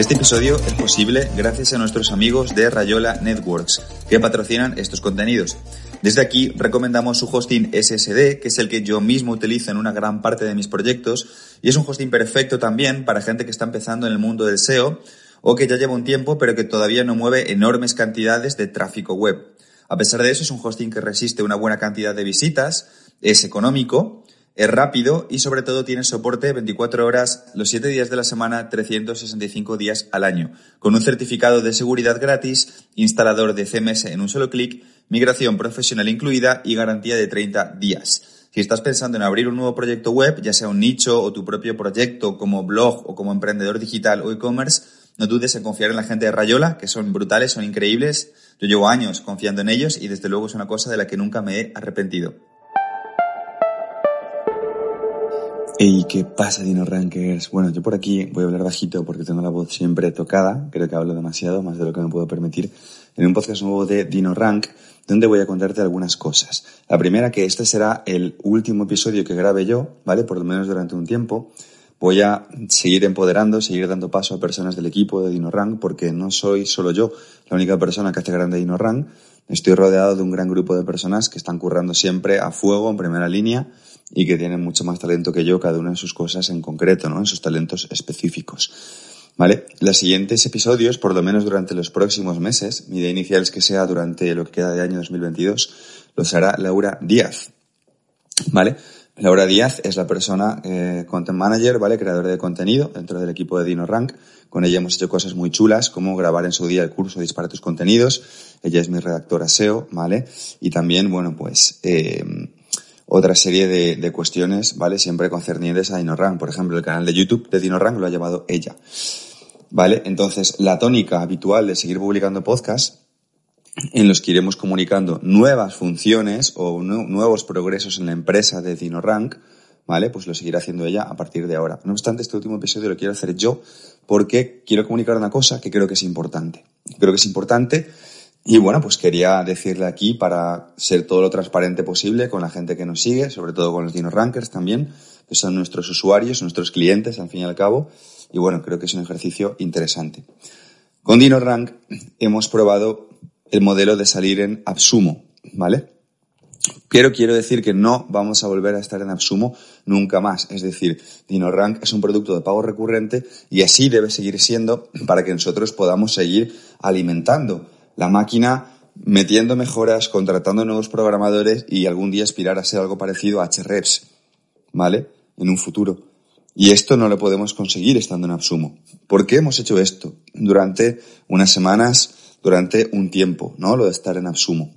Este episodio es posible gracias a nuestros amigos de Rayola Networks, que patrocinan estos contenidos. Desde aquí recomendamos su hosting SSD, que es el que yo mismo utilizo en una gran parte de mis proyectos, y es un hosting perfecto también para gente que está empezando en el mundo del SEO o que ya lleva un tiempo pero que todavía no mueve enormes cantidades de tráfico web. A pesar de eso, es un hosting que resiste una buena cantidad de visitas, es económico, es rápido y sobre todo tiene soporte 24 horas los 7 días de la semana, 365 días al año, con un certificado de seguridad gratis, instalador de CMS en un solo clic, migración profesional incluida y garantía de 30 días. Si estás pensando en abrir un nuevo proyecto web, ya sea un nicho o tu propio proyecto como blog o como emprendedor digital o e-commerce, no dudes en confiar en la gente de Rayola, que son brutales, son increíbles. Yo llevo años confiando en ellos y desde luego es una cosa de la que nunca me he arrepentido. ¿Y qué pasa, Dino Rankers? Bueno, yo por aquí voy a hablar bajito porque tengo la voz siempre tocada. Creo que hablo demasiado, más de lo que me puedo permitir. En un podcast nuevo de Dino Rank, donde voy a contarte algunas cosas. La primera, que este será el último episodio que grabe yo, ¿vale? Por lo menos durante un tiempo voy a seguir empoderando, seguir dando paso a personas del equipo de DinoRank, porque no soy solo yo la única persona que hace grande DinoRank. Estoy rodeado de un gran grupo de personas que están currando siempre a fuego, en primera línea, y que tienen mucho más talento que yo, cada una en sus cosas en concreto, ¿no? En sus talentos específicos. ¿Vale? Los siguientes episodios, por lo menos durante los próximos meses, mi idea inicial es que sea durante lo que queda de año 2022, los hará Laura Díaz. ¿Vale? Laura Díaz es la persona eh, content manager, ¿vale? Creadora de contenido dentro del equipo de DinoRank. Con ella hemos hecho cosas muy chulas, como grabar en su día el curso Dispara tus contenidos. Ella es mi redactora SEO, ¿vale? Y también, bueno, pues, eh, otra serie de, de, cuestiones, ¿vale? Siempre concernientes a DinoRank. Por ejemplo, el canal de YouTube de DinoRank lo ha llevado ella. ¿Vale? Entonces, la tónica habitual de seguir publicando podcasts en los que iremos comunicando nuevas funciones o nuevos progresos en la empresa de DinoRank, ¿vale? Pues lo seguirá haciendo ella a partir de ahora. No obstante, este último episodio lo quiero hacer yo porque quiero comunicar una cosa que creo que es importante. Creo que es importante y bueno, pues quería decirle aquí para ser todo lo transparente posible con la gente que nos sigue, sobre todo con los DinoRankers también, que son nuestros usuarios, nuestros clientes al fin y al cabo. Y bueno, creo que es un ejercicio interesante. Con DinoRank hemos probado el modelo de salir en Absumo, ¿vale? Pero quiero decir que no vamos a volver a estar en Absumo nunca más. Es decir, DinoRank es un producto de pago recurrente y así debe seguir siendo para que nosotros podamos seguir alimentando la máquina, metiendo mejoras, contratando nuevos programadores y algún día aspirar a ser algo parecido a HREPS, ¿vale? En un futuro. Y esto no lo podemos conseguir estando en Absumo. ¿Por qué hemos hecho esto? Durante unas semanas durante un tiempo, ¿no? Lo de estar en Absumo.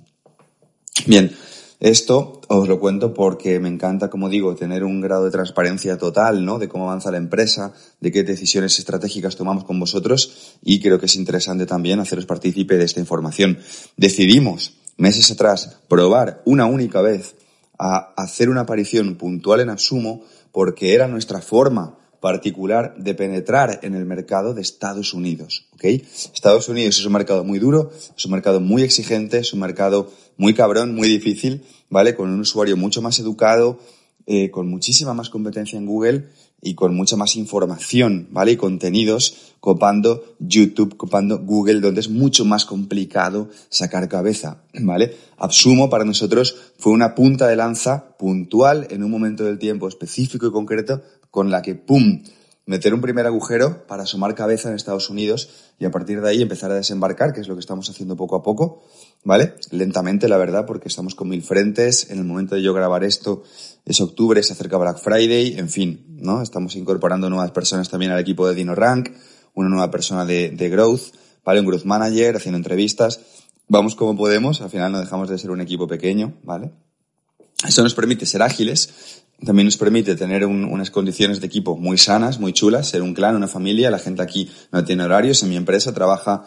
Bien, esto os lo cuento porque me encanta, como digo, tener un grado de transparencia total, ¿no? De cómo avanza la empresa, de qué decisiones estratégicas tomamos con vosotros y creo que es interesante también haceros partícipe de esta información. Decidimos meses atrás probar una única vez a hacer una aparición puntual en Absumo porque era nuestra forma particular de penetrar en el mercado de Estados Unidos. ¿ok? Estados Unidos es un mercado muy duro, es un mercado muy exigente, es un mercado muy cabrón, muy difícil, ¿vale? Con un usuario mucho más educado, eh, con muchísima más competencia en Google y con mucha más información, ¿vale? Y contenidos copando YouTube, copando Google, donde es mucho más complicado sacar cabeza, ¿vale? Absumo para nosotros fue una punta de lanza puntual en un momento del tiempo específico y concreto con la que, ¡pum!, meter un primer agujero para asomar cabeza en Estados Unidos y a partir de ahí empezar a desembarcar, que es lo que estamos haciendo poco a poco, ¿vale? Lentamente, la verdad, porque estamos con mil frentes. En el momento de yo grabar esto es octubre, se acerca Black Friday, en fin, ¿no? Estamos incorporando nuevas personas también al equipo de DinoRank, una nueva persona de, de Growth, ¿vale? Un Growth Manager, haciendo entrevistas. Vamos como podemos, al final no dejamos de ser un equipo pequeño, ¿vale? Eso nos permite ser ágiles, también nos permite tener unas condiciones de equipo muy sanas, muy chulas, ser un clan, una familia. La gente aquí no tiene horarios. En mi empresa trabaja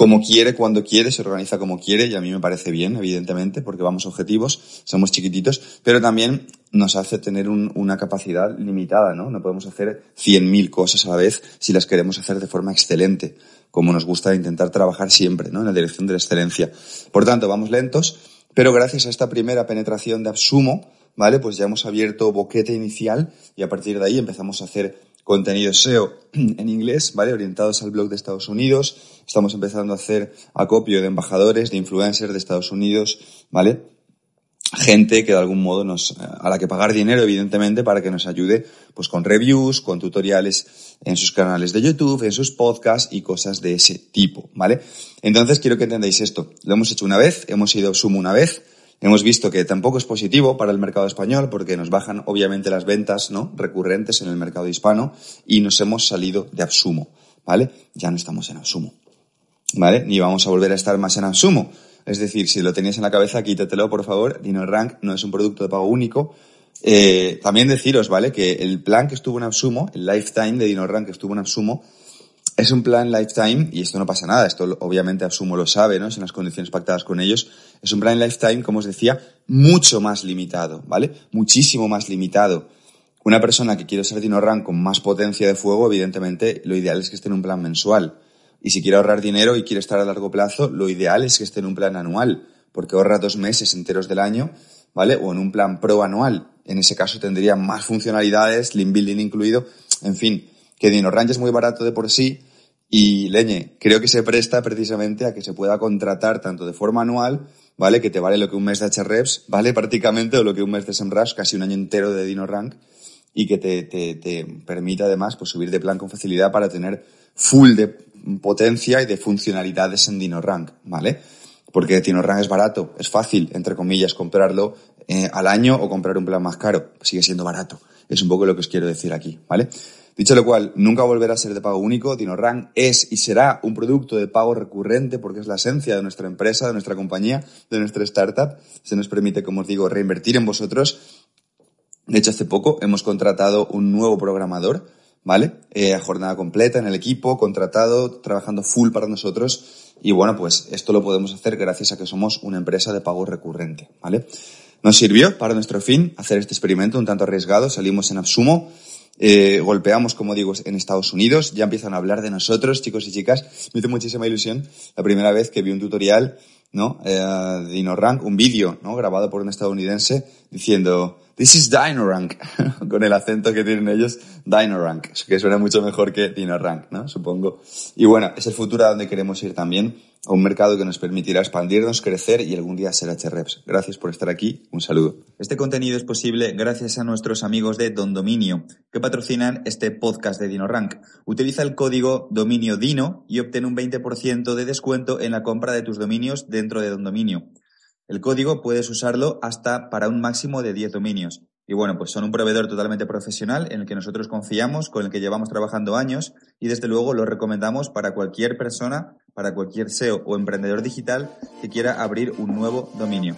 como quiere, cuando quiere, se organiza como quiere y a mí me parece bien, evidentemente, porque vamos objetivos, somos chiquititos, pero también nos hace tener una capacidad limitada, ¿no? No podemos hacer 100.000 cosas a la vez si las queremos hacer de forma excelente, como nos gusta intentar trabajar siempre, ¿no? En la dirección de la excelencia. Por tanto, vamos lentos, pero gracias a esta primera penetración de Absumo, ¿vale? Pues ya hemos abierto boquete inicial y a partir de ahí empezamos a hacer contenido SEO en inglés, ¿vale? Orientados al blog de Estados Unidos. Estamos empezando a hacer acopio de embajadores, de influencers de Estados Unidos, ¿vale? gente que de algún modo nos, a la que pagar dinero, evidentemente, para que nos ayude, pues con reviews, con tutoriales en sus canales de YouTube, en sus podcasts y cosas de ese tipo, ¿vale? Entonces quiero que entendáis esto. Lo hemos hecho una vez, hemos ido Sumo una vez, hemos visto que tampoco es positivo para el mercado español porque nos bajan obviamente las ventas, ¿no? Recurrentes en el mercado hispano y nos hemos salido de Absumo, ¿vale? Ya no estamos en Absumo, ¿vale? Ni vamos a volver a estar más en Absumo es decir, si lo tenías en la cabeza, quítatelo, por favor. DinoRank no es un producto de pago único. Eh, también deciros, ¿vale? Que el plan que estuvo en Absumo, el lifetime de DinoRank que estuvo en Absumo, es un plan lifetime, y esto no pasa nada, esto obviamente Absumo lo sabe, ¿no? En las condiciones pactadas con ellos. Es un plan lifetime, como os decía, mucho más limitado, ¿vale? Muchísimo más limitado. Una persona que quiere ser DinoRank con más potencia de fuego, evidentemente, lo ideal es que esté en un plan mensual. Y si quiere ahorrar dinero y quiere estar a largo plazo, lo ideal es que esté en un plan anual, porque ahorra dos meses enteros del año, ¿vale? O en un plan pro anual. En ese caso tendría más funcionalidades, link building incluido. En fin, que DinoRange es muy barato de por sí y leñe, creo que se presta precisamente a que se pueda contratar tanto de forma anual, ¿vale? Que te vale lo que un mes de HREPS, ¿vale? Prácticamente, lo que un mes de SEMrush, casi un año entero de DinoRank, y que te, te, te permita además pues, subir de plan con facilidad para tener full de potencia y de funcionalidades en DinoRank, ¿vale? Porque DinoRank es barato, es fácil, entre comillas, comprarlo eh, al año o comprar un plan más caro. Sigue siendo barato. Es un poco lo que os quiero decir aquí, ¿vale? Dicho lo cual, nunca volverá a ser de pago único. DinoRank es y será un producto de pago recurrente porque es la esencia de nuestra empresa, de nuestra compañía, de nuestra startup. Se nos permite, como os digo, reinvertir en vosotros. De hecho, hace poco hemos contratado un nuevo programador ¿vale? Eh, jornada completa en el equipo, contratado, trabajando full para nosotros. Y bueno, pues esto lo podemos hacer gracias a que somos una empresa de pago recurrente, ¿vale? Nos sirvió para nuestro fin hacer este experimento un tanto arriesgado. Salimos en Absumo, eh, golpeamos, como digo, en Estados Unidos. Ya empiezan a hablar de nosotros, chicos y chicas. Me hizo muchísima ilusión la primera vez que vi un tutorial, ¿no? Eh, de InnoRank, un vídeo, ¿no? Grabado por un estadounidense diciendo, This is DinoRank, con el acento que tienen ellos, DinoRank, que suena mucho mejor que DinoRank, ¿no? Supongo. Y bueno, es el futuro a donde queremos ir también, a un mercado que nos permitirá expandirnos, crecer y algún día ser HREPS. Gracias por estar aquí, un saludo. Este contenido es posible gracias a nuestros amigos de Don Dominio, que patrocinan este podcast de DinoRank. Utiliza el código dominio DINO y obtén un 20% de descuento en la compra de tus dominios dentro de Don Dominio. El código puedes usarlo hasta para un máximo de 10 dominios. Y bueno, pues son un proveedor totalmente profesional en el que nosotros confiamos, con el que llevamos trabajando años y desde luego lo recomendamos para cualquier persona, para cualquier SEO o emprendedor digital que quiera abrir un nuevo dominio.